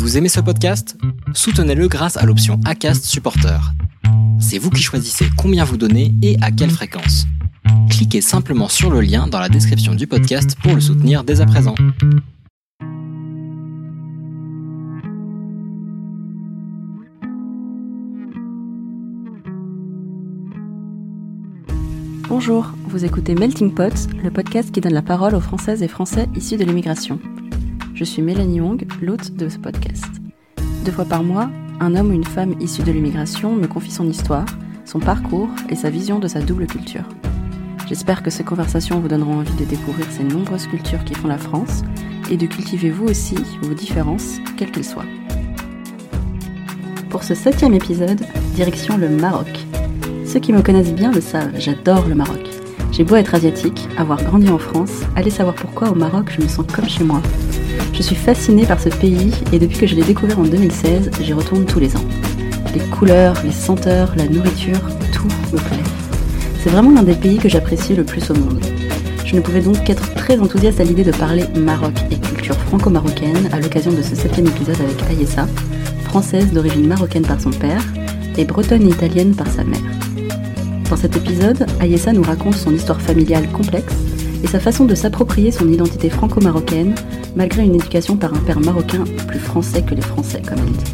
Vous aimez ce podcast? Soutenez-le grâce à l'option ACAST Supporter. C'est vous qui choisissez combien vous donnez et à quelle fréquence. Cliquez simplement sur le lien dans la description du podcast pour le soutenir dès à présent. Bonjour, vous écoutez Melting Pot, le podcast qui donne la parole aux Françaises et Français issus de l'immigration. Je suis Mélanie Wong, l'hôte de ce podcast. Deux fois par mois, un homme ou une femme issue de l'immigration me confie son histoire, son parcours et sa vision de sa double culture. J'espère que ces conversations vous donneront envie de découvrir ces nombreuses cultures qui font la France et de cultiver vous aussi vos différences, quelles qu'elles soient. Pour ce septième épisode, direction le Maroc. Ceux qui me connaissent bien le savent, j'adore le Maroc. J'ai beau être asiatique, avoir grandi en France, allez savoir pourquoi au Maroc je me sens comme chez moi. Je suis fascinée par ce pays et depuis que je l'ai découvert en 2016, j'y retourne tous les ans. Les couleurs, les senteurs, la nourriture, tout me plaît. C'est vraiment l'un des pays que j'apprécie le plus au monde. Je ne pouvais donc qu'être très enthousiaste à l'idée de parler Maroc et culture franco-marocaine à l'occasion de ce septième épisode avec Ayessa, française d'origine marocaine par son père et bretonne et italienne par sa mère. Dans cet épisode, Ayessa nous raconte son histoire familiale complexe et sa façon de s'approprier son identité franco-marocaine malgré une éducation par un père marocain plus français que les Français, comme elle dit.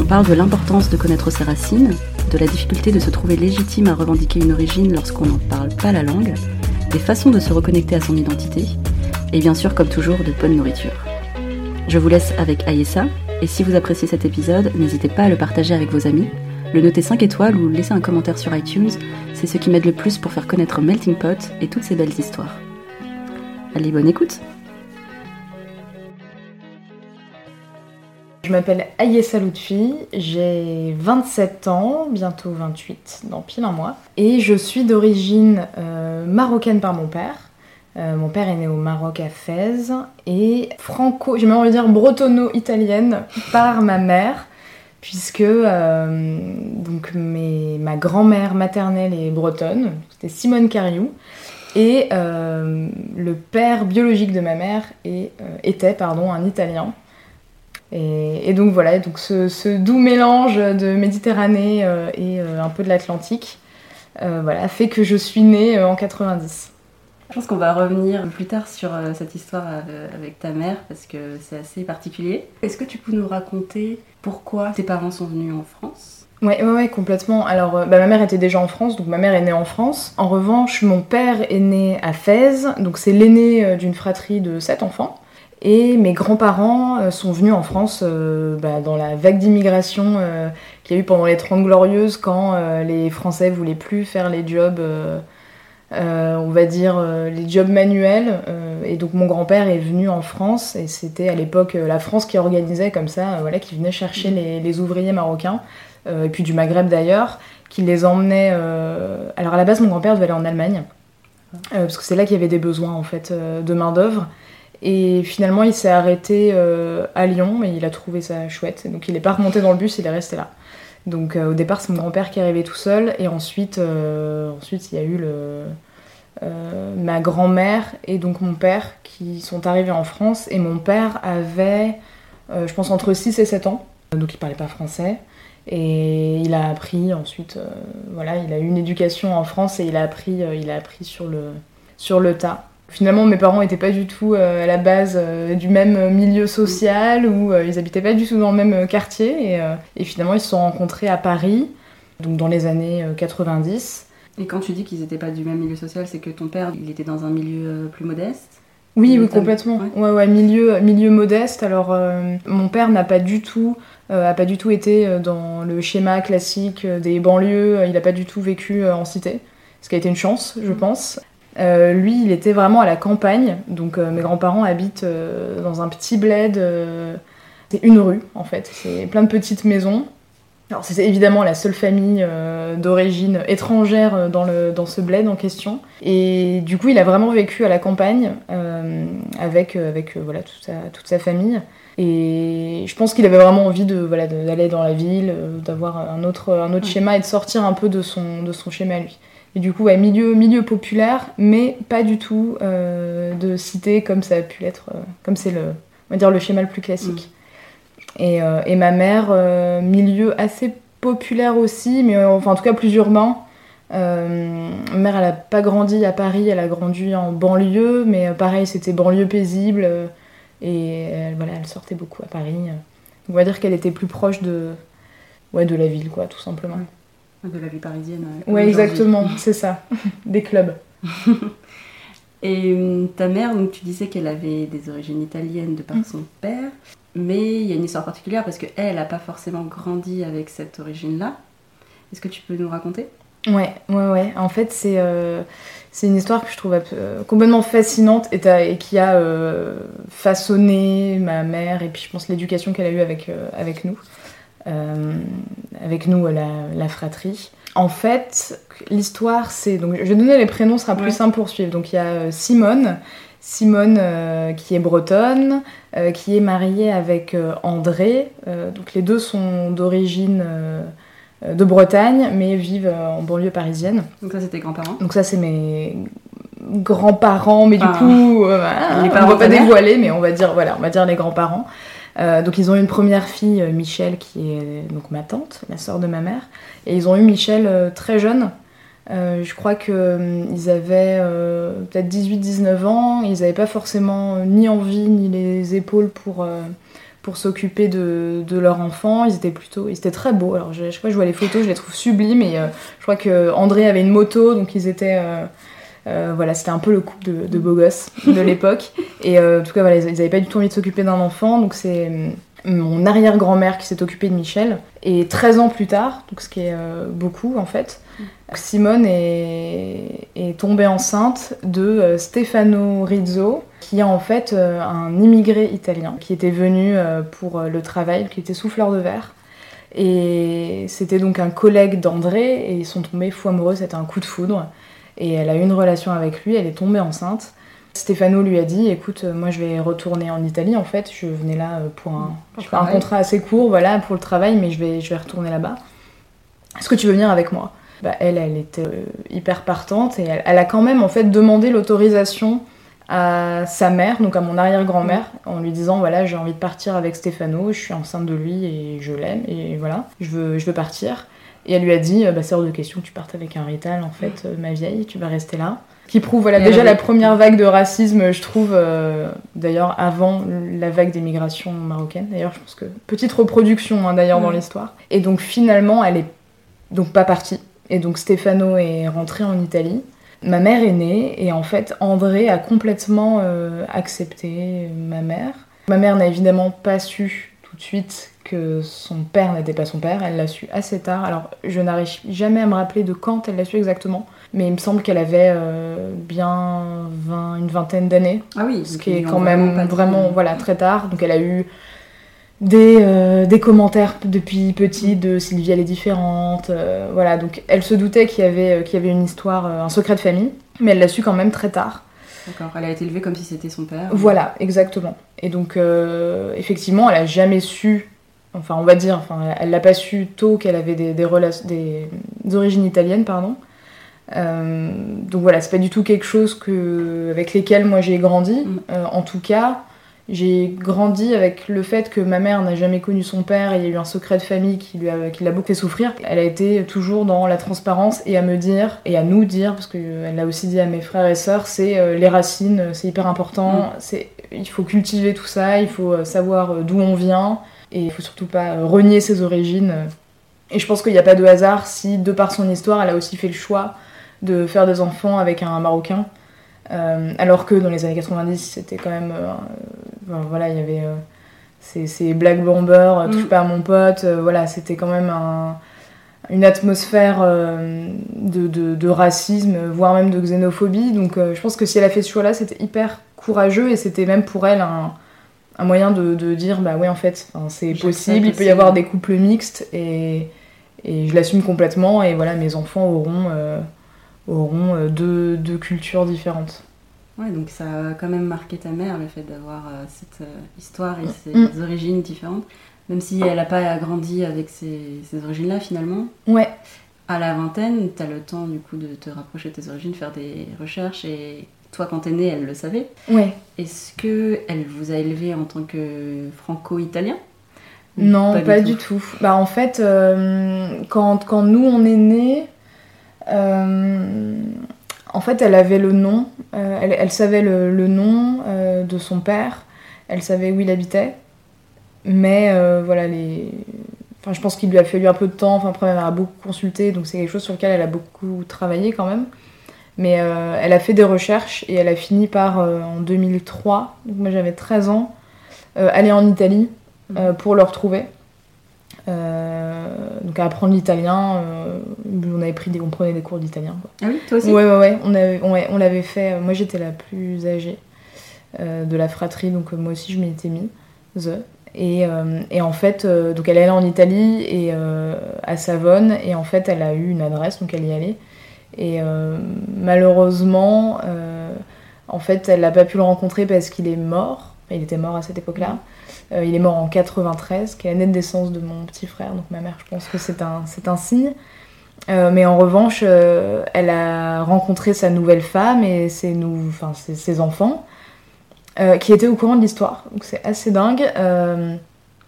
On parle de l'importance de connaître ses racines, de la difficulté de se trouver légitime à revendiquer une origine lorsqu'on n'en parle pas la langue, des façons de se reconnecter à son identité, et bien sûr, comme toujours, de bonne nourriture. Je vous laisse avec Ayessa, et si vous appréciez cet épisode, n'hésitez pas à le partager avec vos amis, le noter 5 étoiles ou laisser un commentaire sur iTunes, c'est ce qui m'aide le plus pour faire connaître Melting Pot et toutes ces belles histoires. Allez, bonne écoute Je m'appelle Ayessa Loutfi, j'ai 27 ans, bientôt 28 dans pile un mois, et je suis d'origine euh, marocaine par mon père. Euh, mon père est né au Maroc à Fès et franco, j'ai même envie de dire bretonno-italienne par ma mère, puisque euh, donc ma grand-mère maternelle est bretonne, c'était Simone Cariou, et euh, le père biologique de ma mère euh, était pardon, un Italien. Et, et, donc voilà, donc ce, ce, doux mélange de Méditerranée et un peu de l'Atlantique voilà, fait que je suis née en 90. Je pense qu'on va revenir plus tard sur cette histoire avec ta mère parce que c'est assez particulier. Est-ce que tu peux nous raconter pourquoi tes parents sont venus en France? Ouais, ouais, complètement. Alors, euh, bah, ma mère était déjà en France, donc ma mère est née en France. En revanche, mon père est né à Fès, donc c'est l'aîné euh, d'une fratrie de sept enfants. Et mes grands-parents euh, sont venus en France bah, dans la vague d'immigration qu'il y a eu pendant les Trente Glorieuses, quand les Français voulaient plus faire les jobs, on va dire, les jobs manuels. et donc mon grand-père est venu en France, et c'était à l'époque la France qui organisait comme ça, voilà, qui venait chercher les, les ouvriers marocains, et puis du Maghreb d'ailleurs, qui les emmenait... alors à la base, mon grand-père devait aller en Allemagne, parce que c'est là qu'il y avait des besoins en fait de main-d'œuvre. Et finalement, il s'est arrêté euh, à Lyon et il a trouvé ça chouette. Donc il n'est pas remonté dans le bus, il est resté là. Donc euh, au départ, c'est mon grand-père qui est arrivé tout seul. Et ensuite, euh, il y a eu le, ma grand-mère et donc mon père qui sont arrivés en France. Et mon père avait, je pense, entre 6 et 7 ans. Donc il parlait pas français. Et il a appris ensuite, voilà, il a eu une éducation en France et il a appris, sur le tas. Finalement, mes parents n'étaient pas du tout euh, à la base euh, du même milieu social ou euh, ils habitaient pas du tout dans le même quartier. Et, et, finalement, ils se sont rencontrés à Paris, donc dans les années 90. Et quand tu dis qu'ils n'étaient pas du même milieu social, c'est que ton père, il était dans un milieu plus modeste? Oui, oui, complètement. Ouais. ouais, ouais, milieu, milieu modeste. Alors, mon père n'a pas du tout a pas du tout été dans le schéma classique des banlieues, il n'a pas du tout vécu en cité, ce qui a été une chance, je pense. Euh, lui, il était vraiment à la campagne, donc euh, mes grands-parents habitent euh, dans un petit bled. C'est une rue en fait, c'est plein de petites maisons. Alors c'était évidemment la seule famille d'origine étrangère dans, le, dans ce bled en question. Et du coup, il a vraiment vécu à la campagne avec, avec voilà, toute, sa, toute sa famille. Et je pense qu'il avait vraiment envie de voilà d'aller dans la ville, d'avoir un autre, un autre schéma et de sortir un peu de son, de son schéma lui. Et du coup, ouais, milieu, milieu populaire, mais pas du tout euh, de cité comme ça a pu l'être, euh, comme c'est le, on va dire le schéma le plus classique. Et, et ma mère, milieu assez populaire aussi, mais enfin en tout cas plus urbain. Euh, ma mère, elle a pas grandi à Paris, elle a grandi en banlieue, mais euh, pareil, c'était banlieue paisible. Euh, et elle, voilà, elle sortait beaucoup à Paris. On va dire qu'elle était plus proche de, ouais, de la ville, quoi, tout simplement. De la vie parisienne. Ouais, exactement, c'est ça. Des clubs. et ta mère, donc tu disais qu'elle avait des origines italiennes de par mm. son père, mais il y a une histoire particulière parce qu'elle, elle n'a pas forcément grandi avec cette origine-là. Est-ce que tu peux nous raconter? Ouais, ouais, ouais. En fait, c'est euh, une histoire que je trouve euh, complètement fascinante et, qui a euh, façonné ma mère et puis je pense l'éducation qu'elle a eue avec, avec nous, avec nous, la, la, fratrie. En fait, l'histoire, c'est. Donc, je vais donner les prénoms, ce sera plus simple pour suivre. Donc, il y a Simone. Simone, qui est bretonne, qui est mariée avec André. donc, les deux sont d'origine euh, de Bretagne, mais vivent euh, en banlieue parisienne. Donc ça, c'est tes grands-parents Donc ça, c'est mes grands-parents, mais du coup, euh, on ne va pas dévoiler, mais on va dire, voilà, on va dire les grands-parents. Donc ils ont eu une première fille, Michel, qui est donc ma tante, la sœur de ma mère, et ils ont eu Michel très jeune. je crois qu'ils avaient peut-être 18-19 ans, ils n'avaient pas forcément ni envie ni les épaules pour pour s'occuper de, de, leur enfant. Ils étaient plutôt, ils étaient très beaux. Alors je, je je vois les photos, je les trouve sublimes. Et euh, je crois que André avait une moto, donc ils étaient, euh, euh, voilà, c'était un peu le couple de, de beaux gosses de l'époque. Et en tout cas, voilà, ils n'avaient pas du tout envie de s'occuper d'un enfant, donc c'est mon arrière-grand-mère qui s'est occupée de Michel. Et 13 ans plus tard, donc ce qui est beaucoup en fait, Simone est, est tombée enceinte de Stefano Rizzo, qui est en fait euh, un immigré italien qui était venu euh, pour euh, le travail, qui était souffleur de verre. Et c'était donc un collègue d'André et ils sont tombés fou amoureux, c'était un coup de foudre. Et elle a eu une relation avec lui, elle est tombée enceinte. Stefano lui a dit écoute, moi je vais retourner en Italie en fait, je venais là pour un, un contrat assez court, voilà, pour le travail, mais je vais, je vais retourner là-bas. Est-ce que tu veux venir avec moi? Bah, Elle, elle était hyper partante et elle, elle, a quand même en fait demandé l'autorisation à sa mère, donc à mon arrière-grand-mère, en lui disant voilà, j'ai envie de partir avec Stéphano, je suis enceinte de lui et je l'aime, et voilà, je veux, je veux partir. Et elle lui a dit bah, c'est hors de question que tu partes avec un rital, en fait, euh, ma vieille, tu vas rester là. Qui prouve voilà, déjà la première vague de racisme, je trouve, euh, d'ailleurs, avant la vague d'émigration marocaine. D'ailleurs, je pense que petite reproduction, hein, d'ailleurs, dans l'histoire. Et donc, finalement, elle est donc pas partie. Et donc, Stefano est rentré en Italie. Ma mère est née et en fait André a complètement euh, accepté ma mère. Ma mère n'a évidemment pas su de suite que son père n'était pas son père, elle l'a su assez tard. Alors je n'arrive jamais à me rappeler de quand elle l'a su exactement, mais il me semble qu'elle avait euh, bien une vingtaine d'années. Ah oui, ce qui est quand même vraiment voilà, très tard. Donc elle a eu des, euh, des, commentaires depuis petit de Sylvie elle est différente. Euh, voilà, donc elle se doutait qu'il y, avait, qu'il y avait une histoire, un secret de famille, mais elle l'a su quand même très tard. D'accord, elle a été élevée comme si c'était son père. Voilà, exactement. Et donc, effectivement, elle a jamais su, enfin, on va dire, enfin, elle l'a pas su tôt qu'elle avait des, des, des, origines italiennes, pardon. donc voilà, c'est pas du tout quelque chose que, avec lesquels moi j'ai grandi. Mm. en tout cas, j'ai grandi avec le fait que ma mère n'a jamais connu son père et il y a eu un secret de famille qui lui a, qui l'a beaucoup fait souffrir. Elle a été toujours dans la transparence et à me dire, et à nous dire, parce qu'elle l'a aussi dit à mes frères et sœurs, c'est euh, les racines, c'est hyper important, mm. c'est, il faut cultiver tout ça, il faut euh, savoir euh, d'où on vient, et il faut surtout pas renier ses origines. Et je pense qu'il n'y a pas de hasard si, de par son histoire, elle a aussi fait le choix de faire des enfants avec un Marocain. alors que dans les années 90, c'était quand même voilà, il y avait euh, ces, Black Bomber, euh, touche mm. pas à mon pote, euh, voilà, c'était quand même une atmosphère de, racisme, voire même de xénophobie. Donc je pense que si elle a fait ce choix-là, c'était hyper courageux et c'était même pour elle un, moyen de, dire bah oui en fait c'est possible, il peut y avoir des couples mixtes et, je l'assume complètement et voilà mes enfants auront, auront deux, deux cultures différentes. Ouais, donc ça a quand même marqué ta mère, le fait d'avoir euh, cette euh, histoire et ses mm. origines différentes. Même si elle n'a pas grandi avec ces, origines-là, finalement. Ouais. À la vingtaine, tu as le temps, du coup, de te rapprocher de tes origines, faire des recherches. Et toi, quand t'es née, elle le savait. Ouais. Est-ce que elle vous a élevé en tant que franco-italien Non, pas, du, tout. Bah, en fait, quand, quand, nous on est nés, en fait, elle avait le nom, elle, elle, savait le, le nom de son père, elle savait où il habitait, mais voilà, les, Enfin, je pense qu'il lui a fallu un peu de temps. Enfin, après, elle a beaucoup consulté, donc c'est quelque chose sur lequel elle a beaucoup travaillé quand même. Mais euh, elle a fait des recherches et elle a fini par, euh, en 2003, donc moi j'avais 13 ans, euh, aller en Italie mhm. pour le retrouver. Donc à apprendre l'italien, on avait pris des, on prenait des cours d'italien. Ah oui, toi aussi Ouais, ouais, ouais, on, avait, on, l'avait fait. moi j'étais la plus âgée de la fratrie, donc moi aussi je m'y étais mise. Euh, et, en fait, euh, donc elle est allée en Italie et euh, à Savone, et en fait, elle a eu une adresse, donc elle y allait. Et malheureusement, en fait, elle n'a pas pu le rencontrer parce qu'il est mort. il était mort à cette époque-là. Il est mort en 93, qui est la nette naissance de mon petit frère, donc ma mère, je pense que c'est un, c'est un signe. mais en revanche, elle a rencontré sa nouvelle femme et ses, enfin, ses enfants. Euh, qui était au courant de l'histoire. Donc c'est assez dingue. Euh,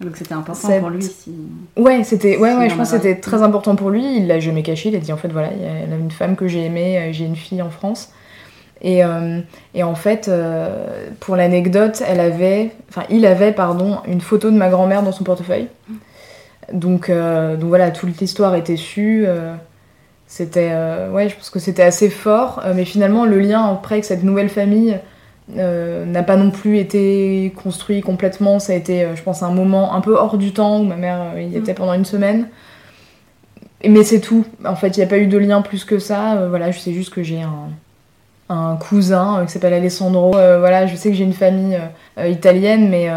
donc c'était important pour lui si... Ouais, c'était, ouais, ouais, je pense que c'était très important pour lui. Il l'a jamais caché. Il a dit en fait voilà, il y a une femme que j'ai aimée, euh, j'ai une fille en France. Et, et en fait, pour l'anecdote, elle avait, enfin, il avait, pardon, une photo de ma grand-mère dans son portefeuille. Donc, donc voilà, toute l'histoire était su. c'était, ouais, je pense que c'était assez fort. mais finalement, le lien après avec cette nouvelle famille, euh, n'a pas non plus été construit complètement. Ça a été, euh, je pense, un moment un peu hors du temps où ma mère euh, y était mm. pendant une semaine. Mais c'est tout. En fait, il n'y a pas eu de lien plus que ça. voilà, je sais juste que j'ai un, un, cousin qui s'appelle Alessandro. voilà, je sais que j'ai une famille italienne, mais,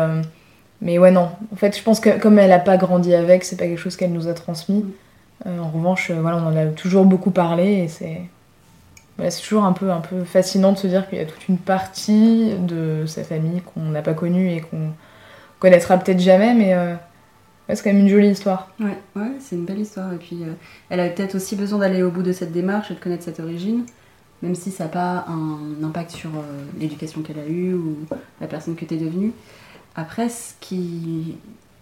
mais ouais, non. En fait, je pense que comme elle n'a pas grandi avec, c'est pas quelque chose qu'elle nous a transmis. En revanche, voilà, on en a toujours beaucoup parlé et c'est c'est toujours un peu, un peu fascinant de se dire qu'il y a toute une partie de sa famille qu'on n'a pas connue et qu'on connaîtra peut-être jamais, mais euh, c'est quand même une jolie histoire. Ouais, ouais c'est une belle histoire. Et puis, euh, elle avait peut-être aussi besoin d'aller au bout de cette démarche et de connaître cette origine, même si ça n'a pas un impact sur euh, l'éducation qu'elle a eue ou la personne que tu es devenue. Après, ce qui,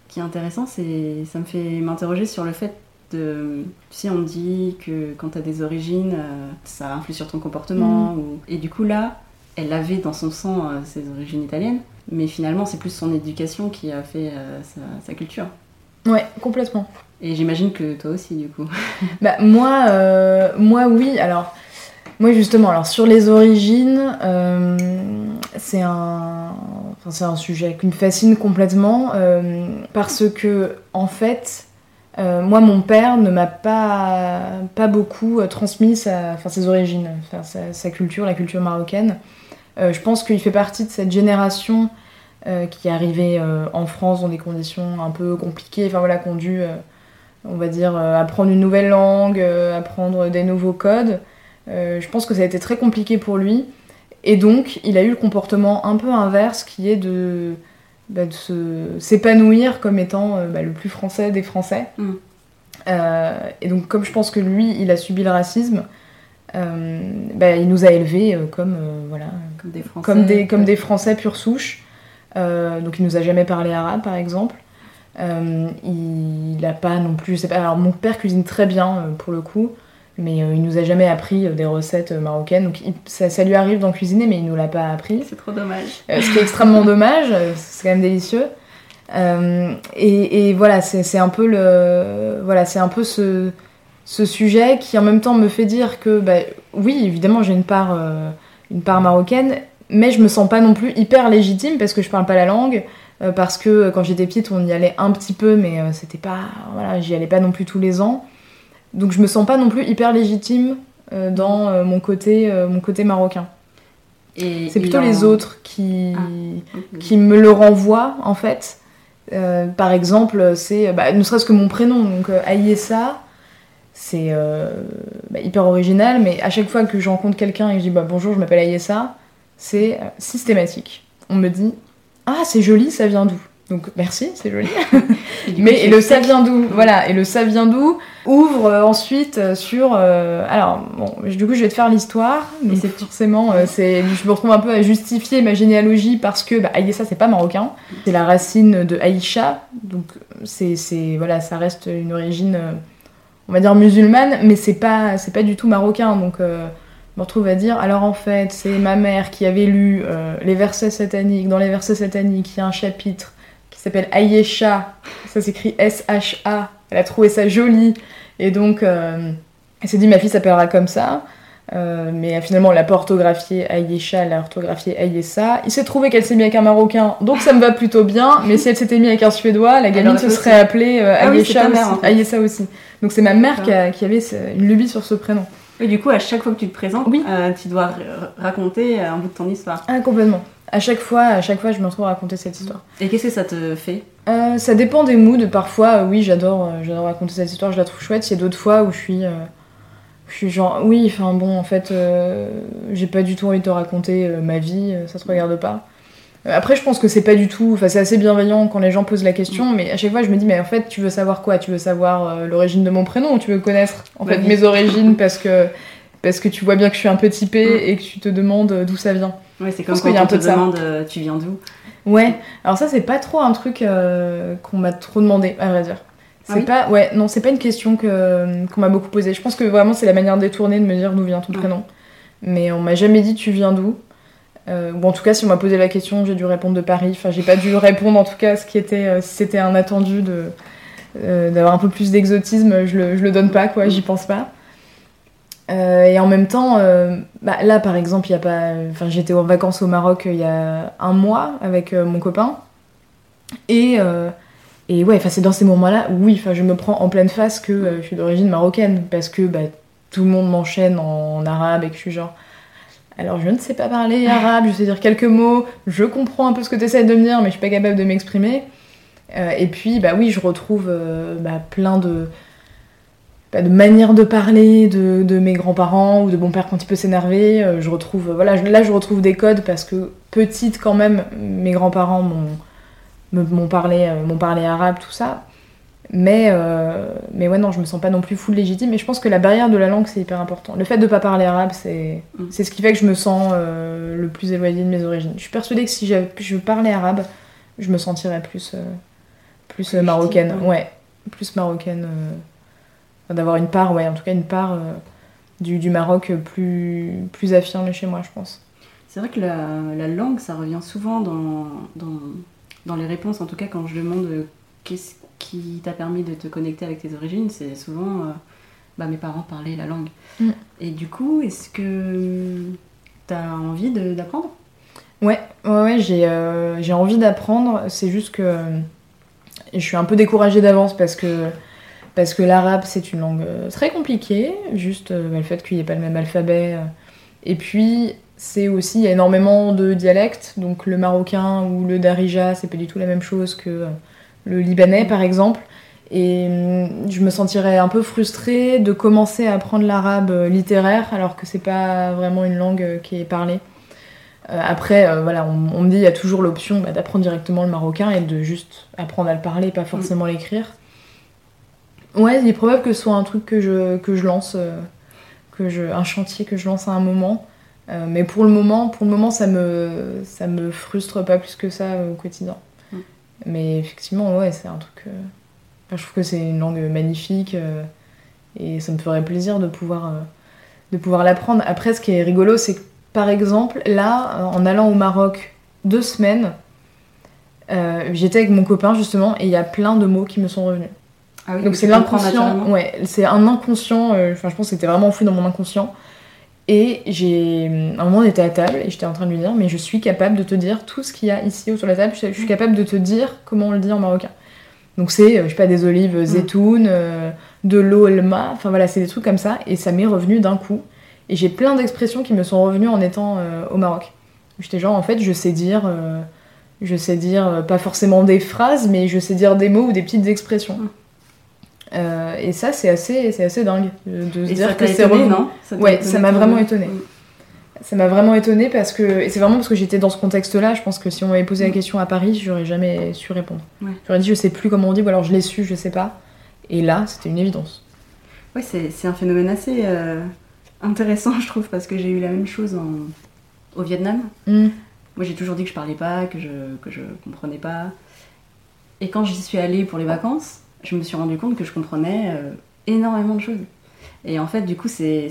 qui est intéressant, c'est ça me fait m'interroger sur le fait tu sais, on dit que quand tu as des origines, euh, ça influe sur ton comportement. Mm. Et du coup, là, elle avait dans son sang euh, ses origines italiennes, mais finalement, c'est plus son éducation qui a fait sa, culture. Ouais, complètement. Et j'imagine que toi aussi, du coup. bah, moi, moi, oui. Alors, moi, justement, alors sur les origines, c'est un, enfin, c'est un sujet qui me fascine complètement parce que, en fait, euh, moi, mon père ne m'a pas, beaucoup euh, transmis sa, ses origines, sa, culture, la culture marocaine. Euh, je pense qu'il fait partie de cette génération qui est arrivée en France dans des conditions un peu compliquées, enfin voilà, dû, on va dire, apprendre une nouvelle langue, apprendre des nouveaux codes. Je pense que ça a été très compliqué pour lui. Et donc, il a eu le comportement un peu inverse qui est de bah, de s'épanouir comme étant euh, bah, le plus français des Français. Mm. Euh, et donc, comme je pense que lui, il a subi le racisme, euh, bah, il nous a élevés comme, voilà, comme, des Français, comme, des, comme des Français pure souche. donc, il nous a jamais parlé arabe, par exemple. il n'a pas non plus. Pas, alors, mon père cuisine très bien, pour le coup mais euh, il nous a jamais appris euh, des recettes euh, marocaines. Donc ça, lui arrive d'en cuisiner, mais il nous l'a pas appris. C'est trop dommage. ce qui est extrêmement dommage, c'est quand même délicieux. Et, voilà, c'est un peu le, voilà, c'est un peu ce, ce, sujet qui en même temps me fait dire que, bah, oui, évidemment, j'ai une part, une part marocaine, mais je me sens pas non plus hyper légitime parce que je parle pas la langue. Parce que quand j'étais petite, on y allait un petit peu, mais c'était pas, voilà, j'y allais pas non plus tous les ans. Donc je me sens pas non plus hyper légitime euh, dans euh, mon, côté, euh, mon côté marocain. C'est plutôt les autres qui, ah, qui me le renvoient en fait. par exemple, c'est bah, ne serait-ce que mon prénom, donc Aïessa, c'est bah, hyper original, mais à chaque fois que je rencontre quelqu'un et que je dis bah, bonjour, je m'appelle Aïessa, c'est systématique. On me dit ah c'est joli, ça vient d'où? Donc merci, c'est joli. Mais et le ça vient d'où? Voilà, et le ça vient d'où? Ouvre euh, ensuite euh, sur. Euh, alors bon, du coup je vais te faire l'histoire. Mais c'est forcément, c'est, je me retrouve un peu à justifier ma généalogie parce que bah, Aïssa c'est pas marocain, c'est la racine de Aïcha, donc c'est, voilà, ça reste une origine, on va dire musulmane, mais c'est pas, c'est pas du tout marocain. Donc, je me retrouve à dire, alors en fait, c'est ma mère qui avait lu les versets sataniques. Dans les versets sataniques, il y a un chapitre s'appelle Ayesha. Ça s'écrit S-H-A. Elle a trouvé ça joli. Et donc, euh, elle s'est dit, ma fille s'appellera comme ça. Euh, mais finalement, elle l'a pas orthographié Ayesha, elle l'a orthographié Ayessa. Il s'est trouvé qu'elle s'est mis avec un Marocain, donc ça me va plutôt bien. Mais si elle s'était mise avec un Suédois, la gamine se serait appelée euh, Ah oui, Ayesha mère, aussi. en fait. Ayessa aussi. Donc c'est ma mère qui, a- qui avait une lubie sur ce prénom. Et du coup, à chaque fois que tu te présentes, Oui. tu dois raconter un bout de ton histoire. Ah, complètement. À chaque fois, à chaque fois, je me retrouve à raconter cette histoire. Et qu'est-ce que ça te fait Euh, ça dépend des moods. Parfois, euh, oui, j'adore, euh, j'adore raconter cette histoire, je la trouve chouette. Il y a d'autres fois où je suis, je suis genre, oui, enfin bon, en fait, j'ai pas du tout envie de te raconter ma vie, ça te regarde pas. Après, je pense que c'est pas du tout, enfin, c'est assez bienveillant quand les gens posent la question, mais à chaque fois, je me dis, mais en fait, tu veux savoir quoi? Tu veux savoir l'origine de mon prénom? Tu veux connaître en Ma fait mes origines? Parce que parce que tu vois bien que je suis un peu typée Mm. et que tu te demandes euh, d'où ça vient. Ouais, c'est comme quand y a un on te peu de ça. demande euh, tu viens d'où. Ouais, alors ça c'est pas trop un truc euh, qu'on m'a trop demandé, à vrai dire. C'est Ah oui pas, ouais, non, c'est pas une question que qu'on m'a beaucoup posée. Je pense que vraiment c'est la manière détournée de me dire d'où vient ton Ouais. prénom. Mais on m'a jamais dit tu viens d'où. Euh, ou en tout cas, si on m'a posé la question, j'ai dû répondre de Paris. Enfin, j'ai pas dû répondre en tout cas ce qui était, euh, si c'était un attendu de d'avoir un peu plus d'exotisme, je le, je le donne pas quoi, j'y pense pas. Euh, et en même temps, euh, bah, là par exemple, il y a pas, enfin j'étais en vacances au Maroc euh, il y a un mois avec euh, mon copain et et ouais, c'est dans ces moments-là, où, oui, je me prends en pleine face que je suis d'origine marocaine parce que bah, tout le monde m'enchaîne en, arabe et que je suis genre. Alors je ne sais pas parler arabe, je sais dire quelques mots, je comprends un peu ce que tu essaies de me dire, mais je suis pas capable de m'exprimer. Et puis bah oui, je retrouve bah, plein de de manières de parler de, de mes grands-parents ou de mon père quand il peut s'énerver. Euh, je retrouve, voilà, je- là je retrouve des codes parce que petite quand même, mes grands-parents m'ont parlé, euh, m'ont parlé arabe, tout ça. Mais, euh, mais ouais, non, je me sens pas non plus full légitime. Et je pense que la barrière de la langue, c'est hyper important. Le fait de pas parler arabe, c'est Mm. c'est ce qui fait que je me sens euh, le plus éloignée de mes origines. Je suis persuadée que si je parlais arabe, je me sentirais plus, euh, plus euh, Légitime, marocaine. ouais. Ouais, plus marocaine. D'avoir une part, ouais, en tout cas une part euh, du, du Maroc plus, plus affirmée chez moi, je pense. C'est vrai que la, la langue, ça revient souvent dans, dans, dans les réponses, en tout cas quand je demande euh, qu'est-ce qui t'a permis de te connecter avec tes origines, c'est souvent euh, bah, mes parents parlaient la langue. Mm. Et du coup, est-ce que tu as envie de- d'apprendre? Ouais, ouais, ouais, j'ai euh, j'ai envie d'apprendre. C'est juste que euh, je suis un peu découragée d'avance parce que, parce que l'arabe, c'est une langue euh, très compliquée. Juste euh, le fait qu'il n'y ait pas le même alphabet. euh. Et puis, c'est aussi, il y a énormément de dialectes. Donc, le marocain ou le darija, c'est pas du tout la même chose que le libanais, par exemple. Et hum, je me sentirais un peu frustrée de commencer à apprendre l'arabe littéraire alors que c'est pas vraiment une langue qui est parlée. Après, voilà, on, on me dit il y a toujours l'option bah, d'apprendre directement le marocain et de juste apprendre à le parler, pas forcément l'écrire. Ouais, il est probable que ce soit un truc que je, que je lance, euh, que je, un chantier que je lance à un moment. Euh, mais pour le moment, pour le moment, ça me, ça me frustre pas plus que ça euh, au quotidien. Mm. Mais effectivement, ouais, c'est un truc. euh, enfin, je trouve que c'est une langue magnifique euh, et ça me ferait plaisir de pouvoir, de pouvoir l'apprendre. Après, ce qui est rigolo, c'est que par exemple, là, en allant au Maroc deux semaines, j'étais avec mon copain justement et il y a plein de mots qui me sont revenus. Ah oui, Donc c'est l'inconscient, ouais, c'est un inconscient, euh, enfin je pense que c'était vraiment enfoui dans mon inconscient. Et j'ai, à un moment on était à table et j'étais en train de lui dire, mais je suis capable de te dire tout ce qu'il y a ici autour de la table, je suis- capable de te dire comment on le dit en marocain. Donc c'est, euh, je sais pas, des olives euh, de l'eau elma, enfin voilà, c'est des trucs comme ça, et ça m'est revenu d'un coup. Et j'ai plein d'expressions qui me sont revenues en étant euh, au Maroc. J'étais genre, en fait, je sais dire, euh, je sais dire, pas forcément des phrases, mais je sais dire des mots ou des petites expressions. Mm. Euh, et ça, c'est assez, c'est assez dingue de, de se Et dire ça que c'est étonné, non? T'a Ouais, étonné ça m'a vraiment étonné. Ça m'a vraiment étonnée parce que. Et c'est vraiment parce que j'étais dans ce contexte-là. Je pense que si on m'avait posé la Mm. question à Paris, j'aurais jamais su répondre. Ouais. J'aurais dit je sais plus comment on dit, ou alors je l'ai su, je sais pas. Et là, c'était une évidence. Ouais, c'est c'est un phénomène assez euh, intéressant, je trouve, parce que j'ai eu la même chose en- au Vietnam. Mm. Moi, j'ai toujours dit que je parlais pas, que je, que je comprenais pas. Et quand j'y suis allée pour les vacances, je me suis rendu compte que je comprenais euh, énormément de choses. Et en fait, du coup, c'est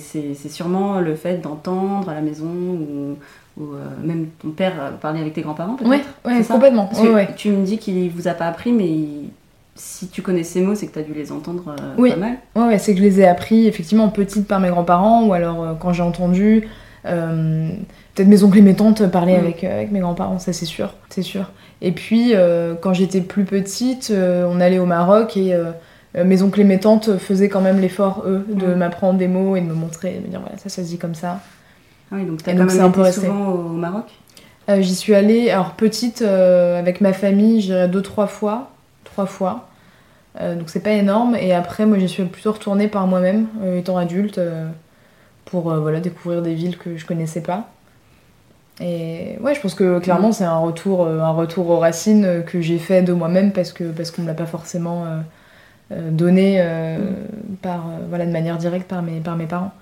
sûrement le fait d'entendre à la maison ou, ou euh, même ton père parler avec tes grands-parents, peut-être Oui, ouais, complètement. Parce que Ouais, ouais. Tu me dis qu'il vous a pas appris, mais il- si tu connais ces mots, c'est que tu as dû les entendre euh, Oui. pas mal. Ouais, c'est que je les ai appris effectivement petite par mes grands-parents ou alors euh, quand j'ai entendu euh, peut-être mes oncles et mes tantes parler Mm. avec, euh, avec mes grands-parents, ça c'est sûr, c'est sûr. Et puis euh, quand j'étais plus petite, euh, on allait au Maroc et mes oncles et mes tantes faisaient quand même l'effort, eux, de Mm. m'apprendre des mots et de me montrer, de me dire voilà, ça, ça se dit comme ça. Ah oui, donc tu Et as quand même été souvent au Maroc? Euh, J'y suis allée, alors petite, euh, avec ma famille, j'irais deux, trois fois. Trois fois. Euh, donc c'est pas énorme. Et après, moi, j'y suis plutôt retournée par moi-même, étant adulte, pour voilà, découvrir des villes que je connaissais pas. Et ouais, je pense que clairement, c'est un retour, euh, un retour aux racines que j'ai fait de moi-même parce que parce qu'on me l'a pas forcément euh, euh, donné euh, par, voilà, de manière directe par mes, par mes parents.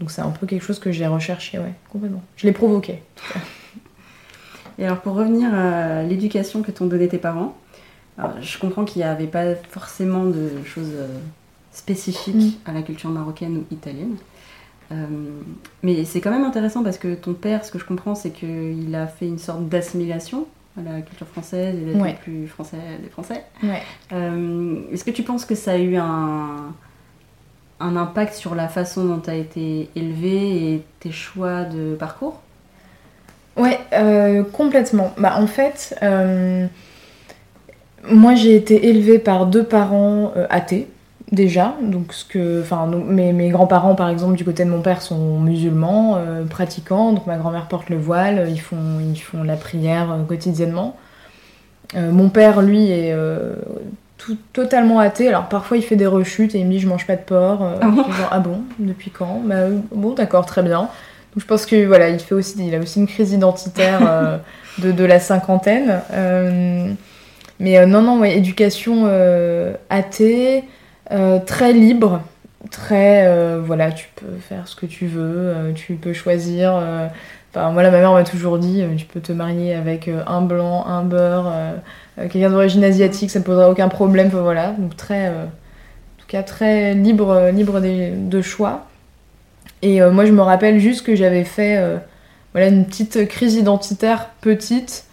Donc c'est un peu quelque chose que j'ai recherché, ouais, complètement. Je l'ai provoqué. Et alors pour revenir à l'éducation que t'ont donné tes parents, je comprends qu'il n'y avait pas forcément de choses spécifiques à la culture marocaine ou italienne. Euh, mais c'est quand même intéressant parce que ton père, ce que je comprends, c'est qu'il a fait une sorte d'assimilation à la culture française et d'être Ouais. le plus français des Français. Ouais. Euh, Est-ce que tu penses que ça a eu un, un impact sur la façon dont tu as été élevé et tes choix de parcours? Ouais, euh, complètement. Bah, en fait, euh, moi j'ai été élevée par deux parents euh, athées, déjà. Donc, ce que, enfin, mes, mes grands-parents, par exemple, du côté de mon père, sont musulmans, euh, pratiquants. Donc, ma grand-mère porte le voile, ils font, ils font la prière euh, quotidiennement. Euh, mon père, lui, est tout, totalement athée. Alors, parfois, il fait des rechutes et il me dit Je mange pas de porc. Ah bon genre, ah bon Depuis quand? Bah, Bon, d'accord, très bien. Donc je pense que voilà, il fait aussi, il a aussi une crise identitaire de, de la cinquantaine. Mais non, non, ouais, éducation athée, euh, très libre, très euh, voilà, tu peux faire ce que tu veux, euh, tu peux choisir. Enfin voilà, ma mère m'a toujours dit, tu peux te marier avec un blanc, un beurre, quelqu'un d'origine asiatique, ça ne posera aucun problème. Enfin, voilà, donc très, en tout cas très libre, libre de choix. Et moi, je me rappelle juste que j'avais fait voilà, une petite crise identitaire petite,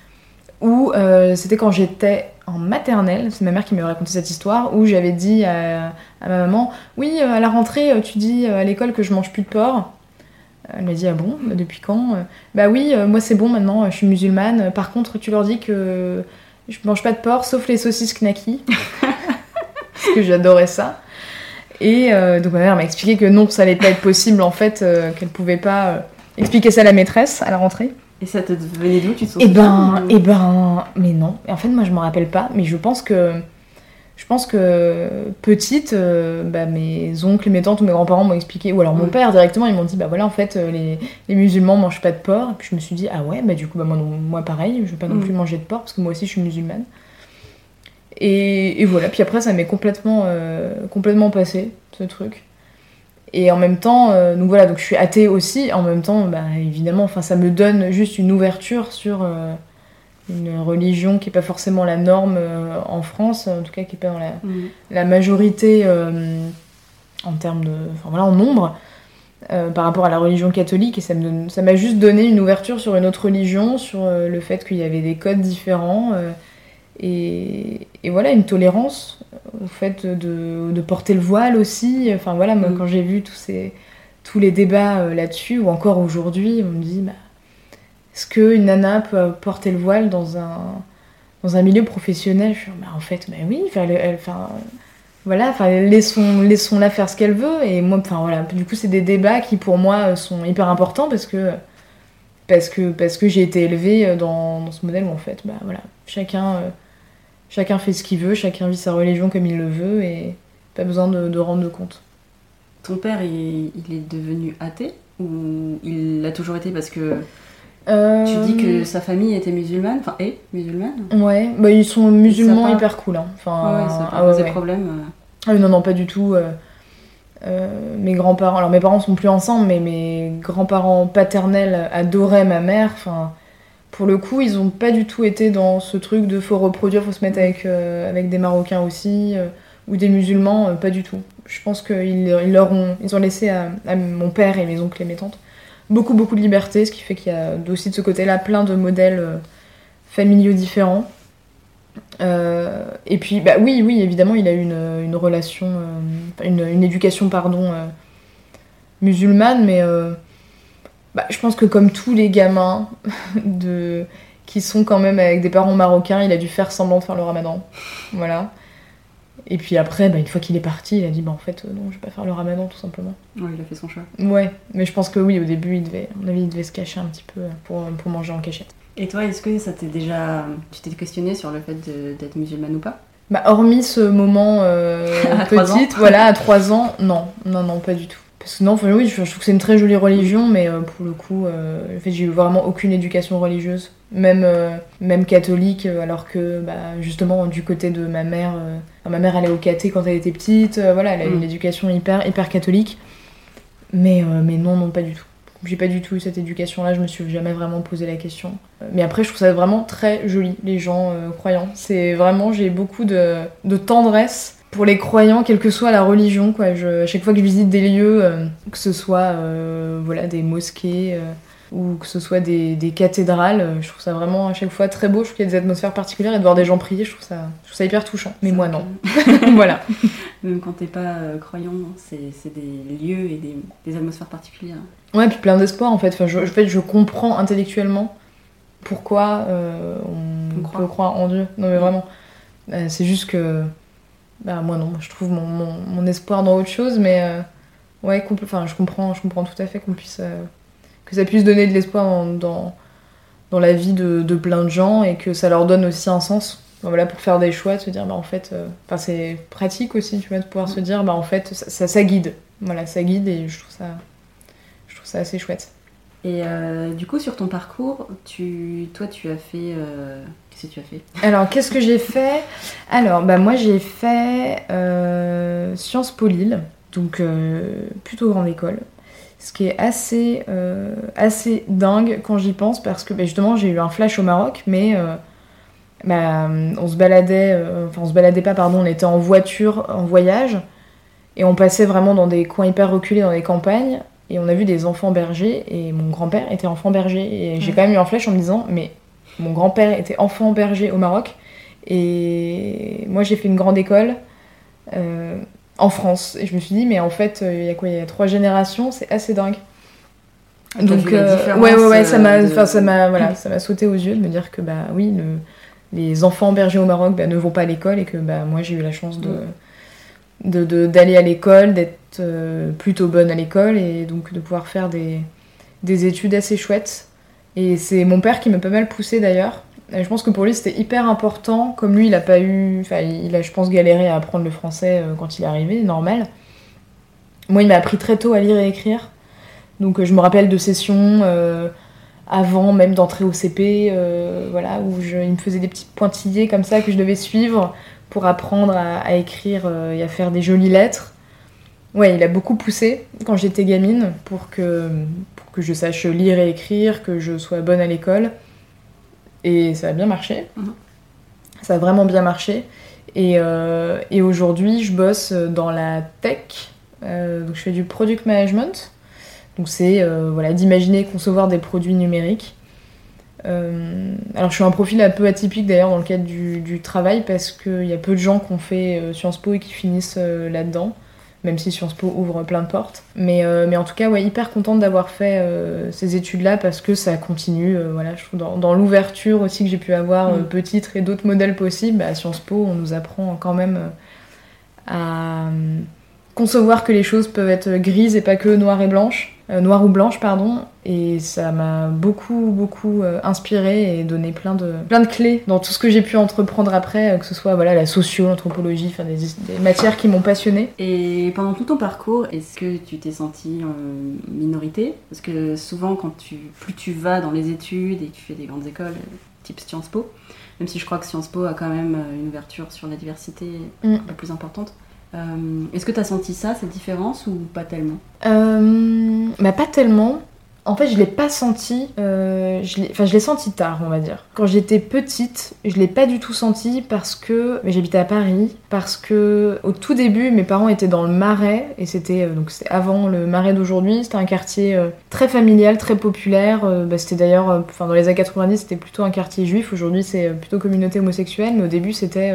où c'était quand j'étais en maternelle, c'est ma mère qui me raconté cette histoire, où j'avais dit à, à ma maman Oui, euh, à la rentrée, euh, tu dis euh, à l'école que je mange plus de porc. Elle m'a dit Ah bon Depuis quand Euh, Bah oui, euh, moi c'est bon maintenant, euh, je suis musulmane. Par contre, tu leur dis que je mange pas de porc sauf les saucisses knacky. Parce que j'adorais ça. Et euh, donc ma mère m'a expliqué que non, ça allait pas être possible en fait, euh, qu'elle pouvait pas euh, expliquer ça à la maîtresse à la rentrée. Et ça te venait d'où Tu te Et souviens ben, ou- et ben, mais non. En fait, moi, je me rappelle pas, mais je pense que, je pense que petite, euh, bah, mes oncles, mes tantes ou mes grands-parents m'ont expliqué, ou alors mon Ouais. père directement, ils m'ont dit, bah voilà, en fait, euh, les, les musulmans mangent pas de porc. Et puis je me suis dit, ah ouais, bah du coup, bah moi, non- moi pareil, je vais pas non Mm. plus manger de porc parce que moi aussi, je suis musulmane. Et, et voilà. Puis après, ça m'est complètement, euh, complètement passé ce truc. Et en même temps, euh, donc voilà, donc je suis athée aussi. En même temps, bah, évidemment, enfin, ça me donne juste une ouverture sur euh, une religion qui est pas forcément la norme euh, en France, en tout cas qui est pas dans la, Mm. la majorité en termes de, enfin voilà, en nombre. par rapport à la religion catholique et ça me donne- ça m'a juste donné une ouverture sur une autre religion, sur le fait qu'il y avait des codes différents et, et voilà une tolérance au fait de, de porter le voile aussi. Enfin voilà, moi Mm. quand j'ai vu tous ces tous les débats euh, là-dessus ou encore aujourd'hui, on me dit bah, est-ce qu'une nana peut porter le voile dans un dans un milieu professionnel? Je suis bah, en fait bah oui, enfin, elle- elle- enfin, voilà, enfin laissons laissons la faire ce qu'elle veut et moi enfin voilà, du coup c'est des débats qui pour moi sont hyper importants parce que parce que parce que j'ai été élevée euh, dans, dans ce modèle où en fait bah voilà, chacun euh, chacun fait ce qu'il veut, chacun vit sa religion comme il le veut et pas besoin de, de rendre compte. Ton père, il, il est devenu athée ou il l'a toujours été parce que Euh, tu dis que sa famille était musulmane, enfin est musulmane Ouais, bah ils sont musulmans hyper cool. Hein. Enfin, Ah ouais, ça ah ouais, poser ouais. problème. euh. Ah oui, non, non, pas du tout. euh, euh, mes grands-parents, alors mes parents sont plus ensemble, mais mes grands-parents paternels adoraient ma mère. Enfin, pour le coup, ils ont pas du tout été dans ce truc de faut reproduire, faut se mettre avec, euh, avec des Marocains aussi, euh, ou des musulmans, euh, pas du tout. Je pense qu'ils ils leur ont, ils ont laissé à, à mon père et mes oncles et mes tantes beaucoup, beaucoup de liberté, ce qui fait qu'il y a aussi de ce côté-là plein de modèles familiaux différents. Et puis, bah oui, oui, évidemment, il a eu une, une relation, une, une éducation, pardon, musulmane, mais bah, je pense que comme tous les gamins de, qui sont quand même avec des parents marocains, il a dû faire semblant de faire le ramadan. Voilà. Et puis après, bah, une fois qu'il est parti, il a dit, bah en fait, euh, non, je vais pas faire le ramadan, tout simplement. Ouais, il a fait son choix. Ouais, mais je pense que oui, au début, il devait, à mon avis, il devait se cacher un petit peu pour, pour manger en cachette. Et toi, est-ce que ça t'est déjà. Tu t'es questionné sur le fait de- d'être musulmane ou pas? Bah, hormis ce moment euh, petite, voilà, à 3 ans, non, non, non, pas du tout. Parce que non, enfin, oui, je, trouve que c'est une très jolie religion, mais euh, pour le coup, euh, en fait, j'ai eu vraiment aucune éducation religieuse, même, euh, même catholique, euh, alors que bah, justement du côté de ma mère, euh, enfin, ma mère allait au caté quand elle était petite, euh, voilà, elle a eu Mm. une éducation hyper, hyper catholique, mais, euh, mais non, non, pas du tout. J'ai pas du tout eu cette éducation-là, je me suis jamais vraiment posé la question. Euh, Mais après, je trouve ça vraiment très joli, les gens euh, croyants. C'est vraiment, j'ai beaucoup de, de tendresse pour les croyants, quelle que soit la religion. Quoi. Je, à chaque fois que je visite des lieux, euh, que ce soit euh, voilà, des mosquées euh, ou que ce soit des, des cathédrales, je trouve ça vraiment à chaque fois très beau. Je trouve qu'il y a des atmosphères particulières et de voir des gens prier, je trouve ça, je trouve ça hyper touchant. Mais moi, non. voilà. Même quand t'es pas croyant, c'est des lieux et des, des atmosphères particulières. Ouais, puis plein d'espoir en fait. Enfin, je, en fait, je comprends intellectuellement pourquoi on, On croit. peut croire en Dieu. Non, mais vraiment. Euh, c'est juste que. Bah, moi, non. Je trouve mon, mon, mon espoir dans autre chose, mais. euh, ouais, enfin, je comprends, je comprends tout à fait qu'on puisse. euh, que ça puisse donner de l'espoir dans, dans, dans la vie de, de plein de gens et que ça leur donne aussi un sens. Voilà, pour faire des choix, de se dire, bah, en fait. euh, Enfin, c'est pratique aussi, tu vois, de pouvoir se dire, bah, en fait, ça, ça, ça guide. Voilà, ça guide et je trouve ça. Je trouve ça assez chouette. Et euh, du coup, sur ton parcours, tu, toi, tu as fait. euh, Qu'est-ce que tu as fait? Alors, qu'est-ce que j'ai fait? Alors, bah, moi, j'ai fait euh, Sciences Po Lille, donc plutôt grande école. Ce qui est assez, assez dingue quand j'y pense, parce que bah, justement, j'ai eu un flash au Maroc, mais bah, on se baladait, enfin, on se baladait pas, pardon, on était en voiture, en voyage, et on passait vraiment dans des coins hyper reculés, dans des campagnes, et on a vu des enfants bergers, et mon grand-père était enfant berger, et j'ai Ouais. quand même eu un flash en me disant, mais mon grand-père était enfant berger au Maroc. Et moi j'ai fait une grande école euh, en France. Et je me suis dit mais en fait euh, il y a quoi il y a trois générations c'est assez dingue. Donc euh, ouais ouais ouais ça m'a de- enfin, ça m'a voilà ça m'a sauté aux yeux de me dire que bah oui le- les enfants bergers au Maroc bah, ne vont pas à l'école et que bah moi j'ai eu la chance de de- de- d'aller à l'école d'être euh, plutôt bonne à l'école et donc de pouvoir faire des des études assez chouettes et c'est mon père qui m'a pas mal poussé d'ailleurs. Je pense que pour lui c'était hyper important, comme lui il a pas eu, enfin il a je pense galéré à apprendre le français euh, quand il est arrivé, normal. Moi il m'a appris très tôt à lire et écrire, donc euh, je me rappelle de sessions avant même d'entrer au CP, voilà où je, il me faisait des petits pointillés comme ça que je devais suivre pour apprendre à, à écrire euh, et à faire des jolies lettres. Ouais, il a beaucoup poussé quand j'étais gamine pour que, pour que je sache lire et écrire, que je sois bonne à l'école. Et ça a bien marché. Mhm. Ça a vraiment bien marché. Et, euh, et aujourd'hui, je bosse dans la tech. Euh, donc je fais du product management. Donc c'est euh, voilà, d'imaginer et concevoir des produits numériques. Euh, alors je suis un profil un peu atypique d'ailleurs dans le cadre du, du travail parce qu'il y a peu de gens qui ont fait euh, Sciences Po et qui finissent euh, là-dedans même si Sciences Po ouvre plein de portes. Mais, mais en tout cas, ouais, hyper contente d'avoir fait ces études-là parce que ça continue, voilà, je trouve, dans, dans l'ouverture aussi que j'ai pu avoir, Mm. petite et d'autres modèles possibles, bah, à Sciences Po, on nous apprend quand même à concevoir que les choses peuvent être grises et pas que noires et blanches, euh, noires ou blanches, pardon. Et ça m'a beaucoup, beaucoup euh, inspiré et donné plein de, plein de clés dans tout ce que j'ai pu entreprendre après, euh, que ce soit voilà, la socio, l'anthropologie, enfin, des, des matières qui m'ont passionnée. Et pendant tout ton parcours, est-ce que tu t'es sentie en minorité? Parce que souvent, quand tu, plus tu vas dans les études et que tu fais des grandes écoles, type Sciences Po, même si je crois que Sciences Po a quand même euh, une ouverture sur la diversité Mm. un peu plus importante, euh, est-ce que tu as senti ça, cette différence, ou pas tellement? Euh, bah pas tellement. En fait, je l'ai pas senti. euh, Enfin, je l'ai senti tard, on va dire. Quand j'étais petite, je l'ai pas du tout senti parce que j'habitais à Paris. Parce que au tout début, mes parents étaient dans le Marais et c'était euh, donc avant le Marais d'aujourd'hui. C'était un quartier très familial, très populaire. Bah, c'était d'ailleurs, enfin dans les années 90, c'était plutôt un quartier juif. Aujourd'hui, c'est plutôt communauté homosexuelle. Mais au début, c'était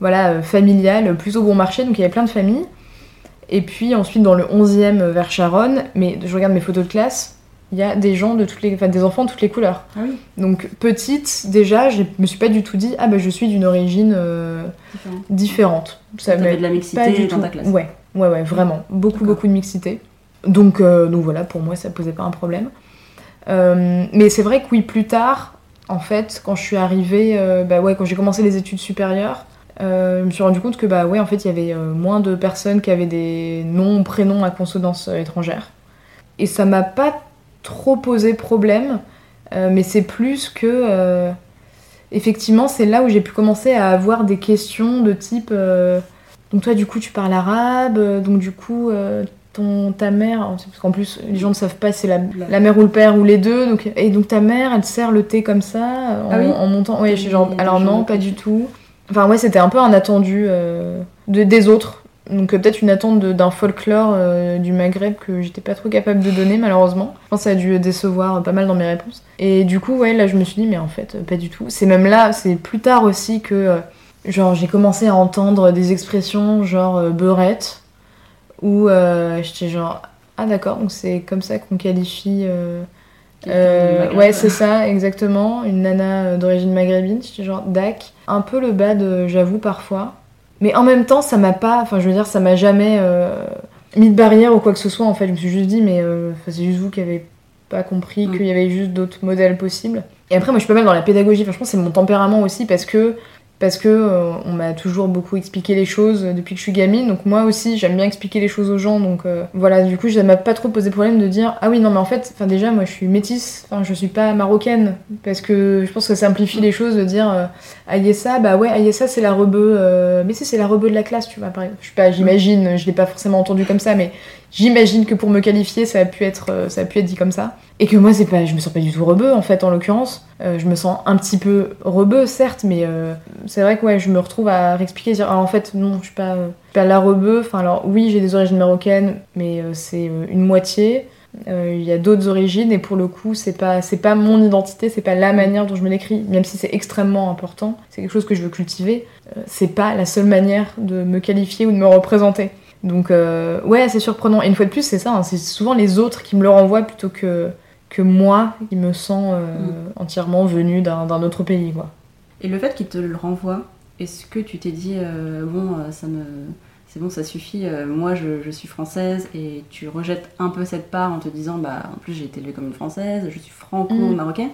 voilà euh, familial, plutôt bon marché. Donc il y avait plein de familles. Et puis ensuite dans le 11e euh, vers Charonne, mais je regarde mes photos de classe, il y a des gens de toutes les, enfin des enfants de toutes les couleurs. Ah oui, Donc petite déjà, je me suis pas du tout dit ah bah je suis d'une origine euh, différent. différente. Ça de la pas mixité du dans tout. ta classe. Ouais, ouais, ouais, vraiment beaucoup beaucoup de mixité. Donc euh, donc voilà, pour moi ça posait pas un problème. Euh, mais c'est vrai que oui, plus tard, en fait, quand je suis arrivée, euh, bah ouais, quand j'ai commencé les études supérieures, je me suis rendu compte que bah ouais, en fait, il y avait euh, moins de personnes qui avaient des noms, prénoms à consonance euh, étrangère. Et ça m'a pas trop posé problème, euh, mais c'est plus que euh, effectivement, c'est là où j'ai pu commencer à avoir des questions de type euh, donc toi du coup tu parles arabe, euh, donc du coup euh, ton ta mère parce qu'en plus les gens ne savent pas si c'est la, la mère ou le père ou les deux donc et donc ta mère elle te sert le thé comme ça en, Ah oui en montant ouais genre alors non pas du tout enfin ouais c'était un peu un attendu euh, de, des autres donc euh, peut-être une attente d'un folklore euh, du Maghreb que j'étais pas trop capable de donner malheureusement. Je pense que ça a dû décevoir pas mal dans mes réponses. Et du coup ouais là je me suis dit mais en fait pas du tout. C'est même là, c'est plus tard aussi que genre j'ai commencé à entendre des expressions genre beurette euh, j'étais genre ah d'accord donc c'est comme ça qu'on qualifie euh, ouais, c'est ça, exactement. Une nana euh, d'origine maghrébine, genre dac. Un peu le bad, euh, j'avoue, parfois. Mais en même temps, ça m'a pas. Enfin, je veux dire, ça m'a jamais euh, mis de barrière ou quoi que ce soit, en fait. Je me suis juste dit, mais euh, enfin, c'est juste vous qui avez pas compris Mm. qu'il y avait juste d'autres modèles possibles. Et après, moi, je suis pas mal dans la pédagogie. Enfin, pense que c'est mon tempérament aussi parce que. Parce que euh, on m'a toujours beaucoup expliqué les choses depuis que je suis gamine, donc moi aussi j'aime bien expliquer les choses aux gens, donc euh, voilà, du coup ça m'a pas trop posé problème de dire ah oui non mais en fait, enfin déjà moi je suis métisse, enfin je suis pas marocaine, parce que je pense que ça simplifie les choses de dire euh, Ayessa, bah ouais Ayessa c'est la rebeu, euh, mais si c'est la rebeu de la classe, tu vois par exemple, je sais pas, j'imagine, je l'ai pas forcément entendu comme ça, mais j'imagine que pour me qualifier ça a pu être, euh, ça a pu être dit comme ça, et que moi c'est pas, je me sens pas du tout rebeu en fait en l'occurrence, Euh, je me sens un petit peu rebeu certes, mais euh, c'est vrai que ouais, je me retrouve à réexpliquer, dire ah, en fait non, je suis pas, pas la rebeu. Enfin alors oui, j'ai des origines marocaines, mais c'est une moitié. Il y a d'autres origines et pour le coup, c'est pas c'est pas mon identité, c'est pas la manière dont je me l'écris, même si c'est extrêmement important. C'est quelque chose que je veux cultiver. c'est pas la seule manière de me qualifier ou de me représenter. Donc euh, ouais, c'est surprenant. Et une fois de plus, c'est ça. hein, c'est souvent les autres qui me le renvoient plutôt que que moi, qui me sens euh, entièrement venue d'un autre pays, quoi. Et le fait qu'il te le renvoie, est-ce que tu t'es dit, euh, bon, euh, ça me. C'est bon, ça suffit, moi je, je suis française et tu rejettes un peu cette part en te disant, bah en plus j'ai été élevée comme une française, je suis franco-marocaine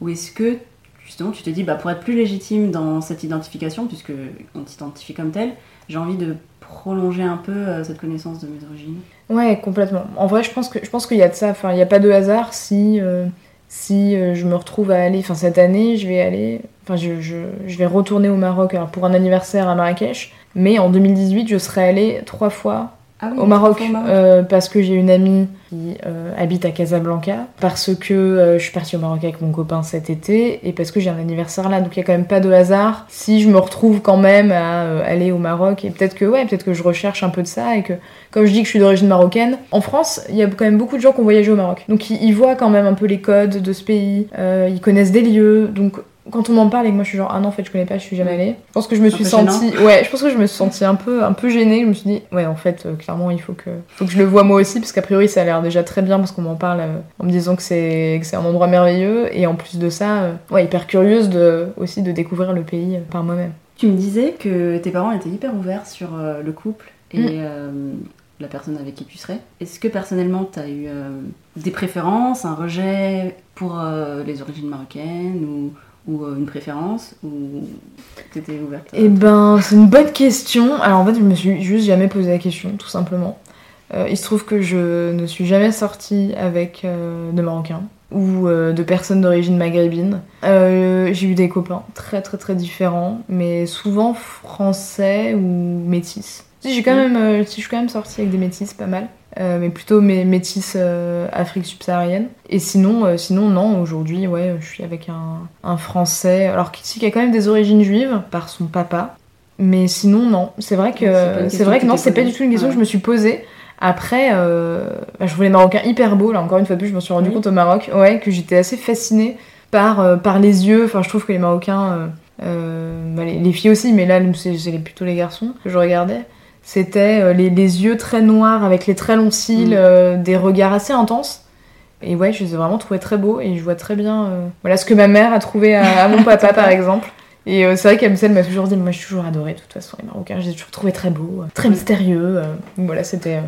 Ou est-ce que justement tu te dis, bah pour être plus légitime dans cette identification, puisque on t'identifie comme telle, j'ai envie de prolonger un peu euh, cette connaissance de mes origines Ouais, complètement. En vrai, je pense que je pense qu'il y a de ça. Enfin, il n'y a pas de hasard si euh, si euh, je me retrouve à aller. Enfin, cette année, je vais aller. Enfin, je, je, vais retourner au Maroc alors, pour un anniversaire à Marrakech. Mais en 2018, je serai allée trois fois Ah oui, au Maroc, euh, parce que j'ai une amie qui euh, habite à Casablanca, parce que euh, je suis partie au Maroc avec mon copain cet été, et parce que j'ai un anniversaire là, donc il y a quand même pas de hasard. Si je me retrouve quand même à aller au Maroc, et peut-être que ouais, peut-être que je recherche un peu de ça, et que comme je dis que je suis d'origine marocaine, en France, il y a quand même beaucoup de gens qui ont voyagé au Maroc, donc ils, ils voient quand même un peu les codes de ce pays, ils connaissent des lieux, donc quand on m'en parle et que moi je suis genre ah non en fait je connais pas je suis jamais allée. Je pense que je me suis sentie ouais je pense que je me suis sentie un peu un peu gênée. Je me suis dit ouais en fait euh, clairement il faut que faut que je le vois moi aussi parce qu'a priori ça a l'air déjà très bien parce qu'on m'en parle euh, en me disant que c'est que c'est un endroit merveilleux. Et en plus de ça euh, ouais hyper curieuse de aussi de découvrir le pays par moi-même. Tu me disais que tes parents étaient hyper ouverts sur le couple et Mm. la personne avec qui tu serais. Est-ce que personnellement tu as eu euh, des préférences, un rejet pour euh, les origines marocaines ou, ou euh, une préférence ou t'étais ouverte à- Eh ben, c'est une bonne question. Alors en fait, je me suis juste jamais posé la question, tout simplement. Euh, il se trouve que je ne suis jamais sortie avec euh, de Marocains ou euh, de personnes d'origine maghrébine. J'ai eu des copains très très très différents, mais souvent français ou métis. Si j'ai quand Mm. même, si je suis quand même sortie avec des métis, pas mal. Euh, mais plutôt mes métis euh, Afrique subsaharienne. Et sinon, euh, sinon non, aujourd'hui, ouais, je suis avec un, un Français, alors qui, qui a quand même des origines juives par son papa. Mais sinon, non. C'est vrai que, c'est vrai que que non, c'est pas du tout une question Ouais. que je me suis posée. Après, euh, bah, je voulais Marocains hyper beaux. Là, encore une fois de plus, je m'en suis rendu Oui. compte au Maroc. Ouais, que j'étais assez fascinée par, par les yeux. Enfin, je trouve que les Marocains, bah, les, les filles aussi, mais là, c'est plutôt les garçons que je regardais. C'était euh, les, les yeux très noirs avec les très longs cils, Mm. euh, des regards assez intenses. Et ouais, je les ai vraiment trouvés très beaux et je vois très bien euh, voilà ce que ma mère a trouvé à, à mon papa par exemple. Et c'est vrai qu'Amsel m'a toujours dit, moi j'ai toujours adoré de toute façon les Marocains, je les ai toujours trouvés très beaux, très mystérieux. voilà, c'était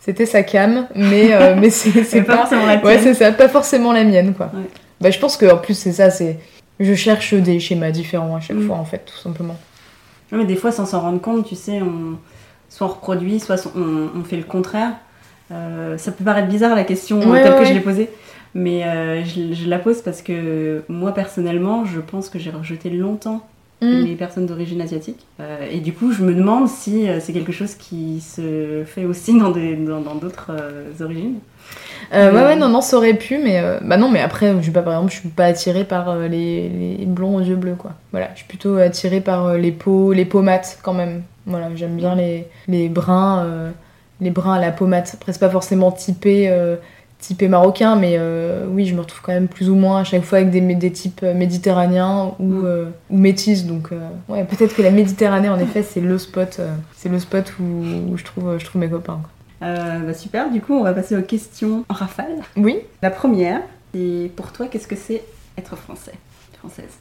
c'était sa cam, mais, euh, mais c'est C'est pas forcément la Ouais, c'est ça, pas forcément la mienne, quoi. Ouais. Bah, je pense que en plus, c'est ça, c'est. Je cherche des schémas différents à chaque Mm. fois, en fait, tout simplement. Ouais, mais des fois, sans s'en rendre compte, tu sais, on... soit on reproduit, soit on, on fait le contraire. Euh, ça peut paraître bizarre la question Ouais, telle ouais, que je l'ai posée, mais euh, je, je la pose parce que moi personnellement, je pense que j'ai rejeté longtemps Mm. les personnes d'origine asiatique. Euh, et du coup, je me demande si c'est quelque chose qui se fait aussi dans des- dans dans d'autres origines. Ouais, ouais, non, non, ça aurait pu, mais. Bah, non, mais après, je suis pas, par exemple, je suis pas attirée par les, les blonds aux yeux bleus, quoi. Voilà, je suis plutôt attirée par les peaux, les peaux mates, quand même. Voilà, j'aime bien les, les bruns, euh, les bruns à la peau mate. Après, c'est pas forcément typé. euh, typé marocain, mais euh, oui, je me retrouve quand même plus ou moins à chaque fois avec des, des types méditerranéens ou, Mm. ou métis. Donc, euh, ouais, peut-être que la Méditerranée, en effet, c'est le spot, c'est le spot où, où je, trouve, je trouve mes copains. quoi. Euh, bah, super, du coup, on va passer aux questions en rafale. Oui, La première, c'est pour toi, qu'est-ce que c'est être français, française?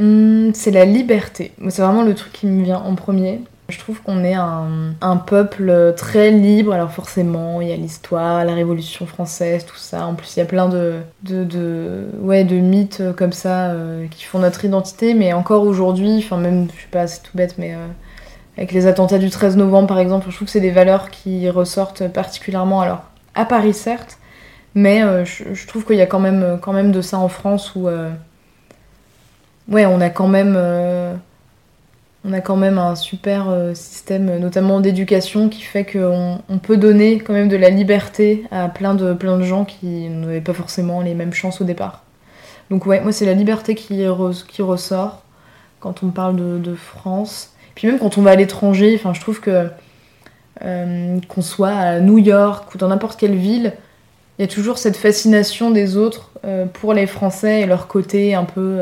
Hum, c'est la liberté. C'est vraiment le truc qui me vient en premier. Je trouve qu'on est un, peuple très libre. Alors forcément, il y a l'histoire, la Révolution française, tout ça. En plus, il y a plein de, de, ouais, de mythes euh, comme ça euh, qui font notre identité. Mais encore aujourd'hui, enfin même, je sais pas, c'est tout bête, mais euh, avec les attentats du 13 novembre, par exemple, je trouve que c'est des valeurs qui ressortent particulièrement. Alors, à Paris, certes, mais euh, je, je trouve qu'il y a quand même, quand même de ça en France où... ouais, on a quand même, euh, on a quand même un super euh, système, notamment d'éducation, qui fait qu'on on peut donner quand même de la liberté à plein de, gens qui n'avaient pas forcément les mêmes chances au départ. Donc ouais, moi c'est la liberté qui, re- qui ressort quand on parle de, France. Puis même quand on va à l'étranger, enfin je trouve que euh, qu'on soit à New York ou dans n'importe quelle ville, il y a toujours cette fascination des autres pour les Français et leur côté un peu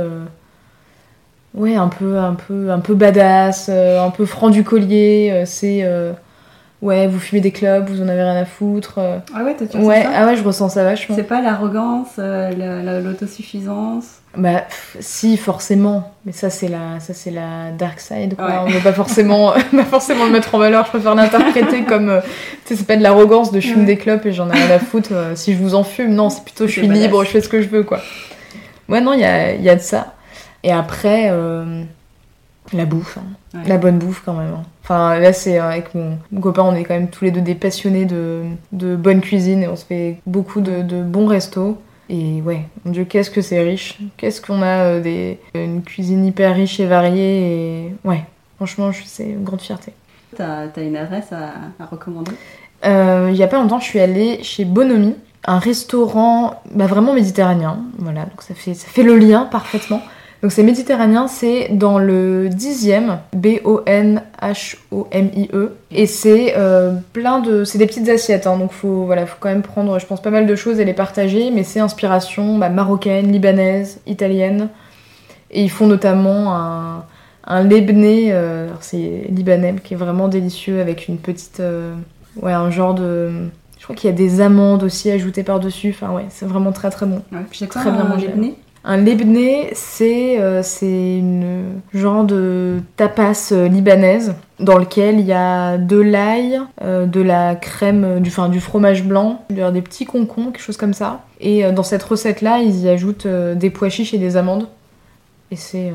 ouais un peu un peu un peu badass euh, un peu franc du collier euh, c'est euh, ouais vous fumez des clubs vous en avez rien à foutre. Ah ouais, toi tu ouais ça ah ouais je ressens ça vachement C'est pas l'arrogance, la- la- l'autosuffisance bah pff, si forcément mais ça c'est la ça c'est la dark side quoi Ouais. on veut pas forcément pas forcément le mettre en valeur je préfère l'interpréter comme tu sais c'est pas de l'arrogance de je fume Ouais. des clopes et j'en ai rien à foutre si je vous en fume non c'est plutôt je suis badass. libre je fais ce que je veux quoi ouais non il y a, il y a de ça et après euh, la bouffe hein. Ouais. la bonne bouffe quand même hein. enfin là c'est euh, avec mon, mon copain on est quand même tous les deux des passionnés de, de bonne cuisine et on se fait beaucoup de, de bons restos et ouais, mon dieu, qu'est-ce que c'est riche. Qu'est-ce qu'on a euh, des, une cuisine hyper riche et variée. Et ouais, franchement, c'est une grande fierté. T'as as une adresse à, à recommander? Euh, il y a pas longtemps, je suis allée chez Bonomi, un restaurant bah, vraiment méditerranéen. Voilà, donc ça fait, ça fait le lien parfaitement. Donc c'est méditerranéen, c'est dans le 10e, B-O-N-H-O-M-I-E. Et c'est euh, plein de... C'est des petites assiettes, hein, donc faut, voilà, faut quand même prendre, je pense, pas mal de choses et les partager. Mais c'est inspiration bah, marocaine, libanaise, italienne. Et ils font notamment un, un lebné, euh, alors c'est libanais, qui est vraiment délicieux avec une petite... euh, ouais, un genre de... Je crois qu'il y a des amandes aussi ajoutées par-dessus. Enfin ouais, c'est vraiment très très bon. Ouais, puis Très bien mangé. Un lebné, c'est euh, c'est une genre de tapas euh, libanaise dans lequel il y a de l'ail, euh, de la crème, euh, du, enfin, du fromage blanc, des petits concons, quelque chose comme ça. Et euh, dans cette recette-là, ils y ajoutent des pois chiches et des amandes. Et c'est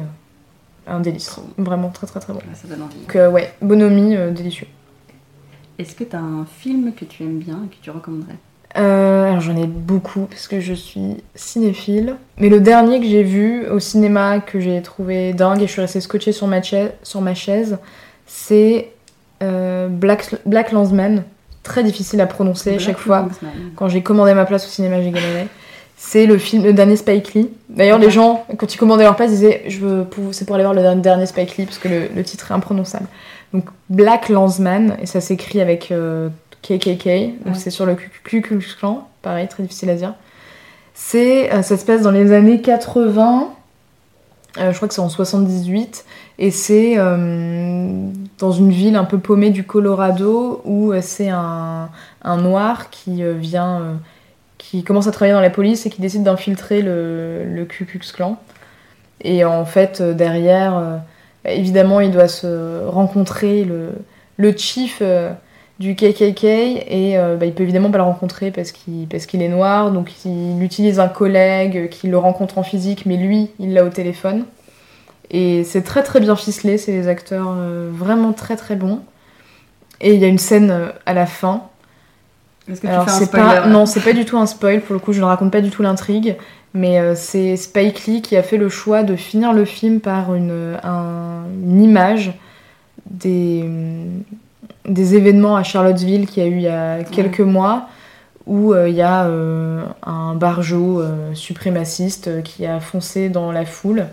un délice. Vraiment très très très bon. Ouais, ça donne envie. Donc ouais, bonhomie, délicieux. Est-ce que t'as un film que tu aimes bien et que tu recommanderais? Euh, alors j'en ai beaucoup parce que je suis cinéphile. Mais le dernier que j'ai vu au cinéma que j'ai trouvé dingue et je suis restée scotchée sur ma, chaise, sur ma chaise, c'est euh, Black, Black Landsman très difficile à prononcer Black chaque fois. Quand j'ai commandé ma place au cinéma, j'ai galéré. C'est le film, le dernier Spike Lee. D'ailleurs, les gens, quand ils commandaient leur place, ils disaient je veux c'est pour aller voir le dernier- dernier Spike Lee parce que le, le titre est imprononçable. Donc Black Landsman et ça s'écrit avec euh, KKK. Donc Ouais. c'est sur le Ku Klux Klan. Pareil, très difficile à dire. C'est euh, ça se passe dans les années 80. Euh, je crois que c'est en 78 et c'est euh, dans une ville un peu paumée du Colorado où c'est un, un noir qui vient, qui commence à travailler dans la police et qui décide d'infiltrer le, le Ku Klux Klan. Et en fait, derrière, évidemment, il doit se rencontrer le, le chief du KKK et euh, bah, il peut évidemment pas le rencontrer parce qu'il parce qu'il est noir, donc il utilise un collègue qui le rencontre en physique, mais lui, il l'a au téléphone. Et c'est très très bien ficelé, c'est des acteurs euh, vraiment très très bons. Et il y a une scène euh, à la fin. Est-ce que tu Alors fais un c'est spoiler pas non, c'est pas du tout un spoil pour le coup, je ne raconte pas du tout l'intrigue, mais euh, c'est Spike Lee qui a fait le choix de finir le film par une, un- une image des des événements à Charlottesville qu'il y a eu il y a quelques mois où euh, il y a euh, un barjot euh, suprémaciste euh, qui a foncé dans la foule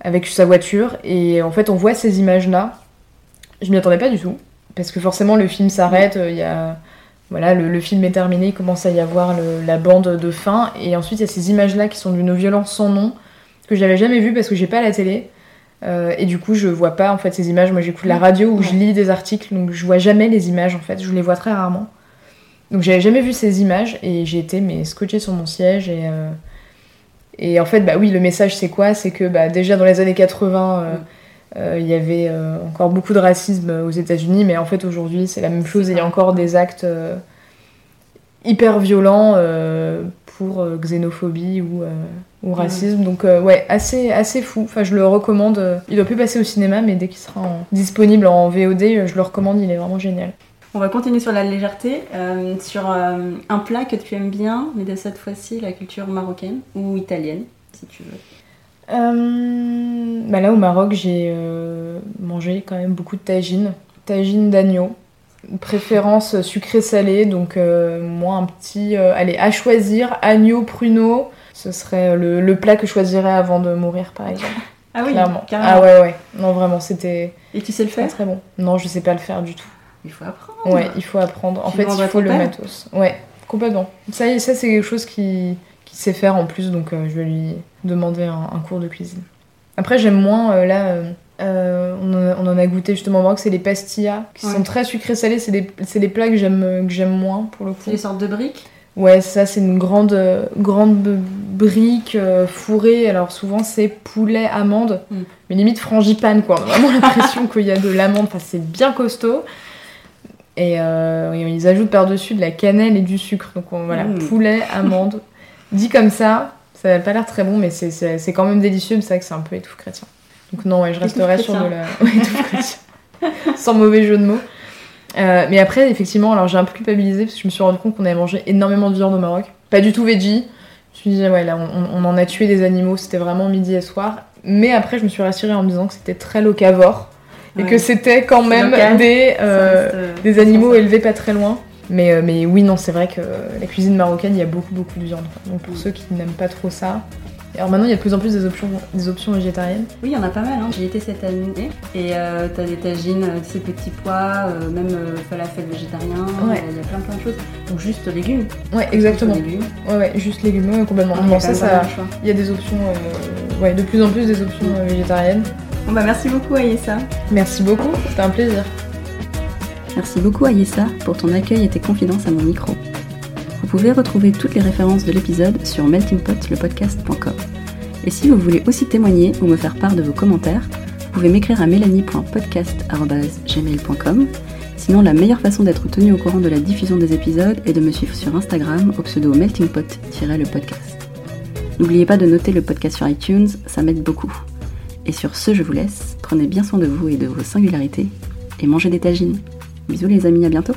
avec sa voiture. Et en fait on voit ces images là je m'y attendais pas du tout parce que forcément le film s'arrête il y a voilà le, le film est terminé il commence à y avoir le- la bande de fin. Et ensuite il y a ces images là qui sont d'une violence sans nom que j'avais jamais vu parce que j'ai pas la télé Euh, et du coup je vois pas en fait ces images. Moi j'écoute la radio ou je lis des articles donc je vois jamais les images en fait. Je les vois très rarement. Donc j'avais jamais vu ces images et j'ai été mais scotché sur mon siège et euh, et en fait bah oui le message c'est quoi? C'est que bah, déjà dans les années 80 euh, euh, il y avait encore beaucoup de racisme aux États-Unis mais en fait aujourd'hui c'est la même chose il y a encore des actes hyper violents pour xénophobie ou, ou racisme. Donc euh, ouais assez assez fou. Enfin je le recommande. Il doit plus passer au cinéma mais dès qu'il sera en- disponible en VOD euh, je le recommande. Il est vraiment génial. On va continuer sur la légèreté, euh, sur euh, un plat que tu aimes bien, mais de cette fois-ci la culture marocaine ou italienne, si tu veux. Bah là au Maroc j'ai mangé quand même beaucoup de tagine, tagine d'agneau, préférence sucré-salé, donc moi un petit, allez à choisir, agneau, pruneau, ce serait le, le plat que je choisirais avant de mourir par exemple, Ah oui, clairement. carrément. Ah ouais ouais, non vraiment c'était Et tu sais le faire très bon. Non je sais pas le faire du tout. Il faut apprendre. Ouais, il faut apprendre. En Tu fait, il faut le père matos. Ouais, complètement. Ça, ça c'est quelque chose qui, qui sait faire en plus, donc euh, je vais lui demander un, un cours de cuisine. Après, j'aime moins, euh, là, euh, euh, on, en a, on en a goûté justement au Maroc, c'est les pastillas, qui Ouais. sont très sucrés salés, c'est des, c'est des plats que j'aime euh, que j'aime moins pour le coup. C'est des sortes de briques. Ouais, ça c'est une grande, brique euh, fourrée, alors souvent c'est poulet, amande, Mm. mais limite frangipane quoi, on a vraiment l'impression qu'il y a de l'amande, enfin c'est bien costaud. Et, euh, et ils ajoutent par-dessus de la cannelle et du sucre, donc on- voilà, Mm. poulet, amande. Dit comme ça, ça n'a pas l'air très bon, mais c'est- c'est c'est quand même délicieux, mais c'est vrai que c'est un peu étouffe chrétien. Donc non, ouais, je resterai sur de la... Ouais, étouffe chrétien. Sans mauvais jeu de mots. Euh, mais après, effectivement, alors j'ai un peu culpabilisé parce que je me suis rendu compte qu'on avait mangé énormément de viande au Maroc. Pas du tout veggie. Je me suis dit, ouais, là, on, on en a tué des animaux, c'était vraiment midi et soir. Mais après, je me suis rassurée en me disant que c'était très locavore et Ouais. que c'était quand même local, des, euh, reste, euh, des animaux élevés pas très loin. Mais, mais oui, non, c'est vrai que la cuisine marocaine, il y a beaucoup, beaucoup de viande. Donc pour Mm. ceux qui n'aiment pas trop ça. Alors maintenant, il y a de plus en plus des options, des options végétariennes. Oui, il y en a pas mal. Hein. J'y étais cette année. Et euh, t'as des tagines, euh, ces petits pois, euh, même euh, falafel végétarien. Ouais. Il y a plein plein de choses. Donc juste légumes. Ouais, exactement. Juste légumes. Ouais, ouais, juste légumes, ouais, complètement. Ah, il y Non, a ça, ça, il y a des options, euh, ouais, de plus en plus des options euh, végétariennes. Bon bah merci beaucoup Aïssa. Merci beaucoup, c'était un plaisir. Merci beaucoup à Yessa pour ton accueil et tes confidences à mon micro. Vous pouvez retrouver toutes les références de l'épisode sur meltingpotlepodcast.com. Et si vous voulez aussi témoigner ou me faire part de vos commentaires, vous pouvez m'écrire à mélanie.podcast.gmail.com. Sinon, la meilleure façon d'être tenu au courant de la diffusion des épisodes est de me suivre sur Instagram au pseudo meltingpot-le podcast. N'oubliez pas de noter le podcast sur iTunes, ça m'aide beaucoup. Et sur ce, je vous laisse. Prenez bien soin de vous et de vos singularités et mangez des tagines. Bisous les amis, à bientôt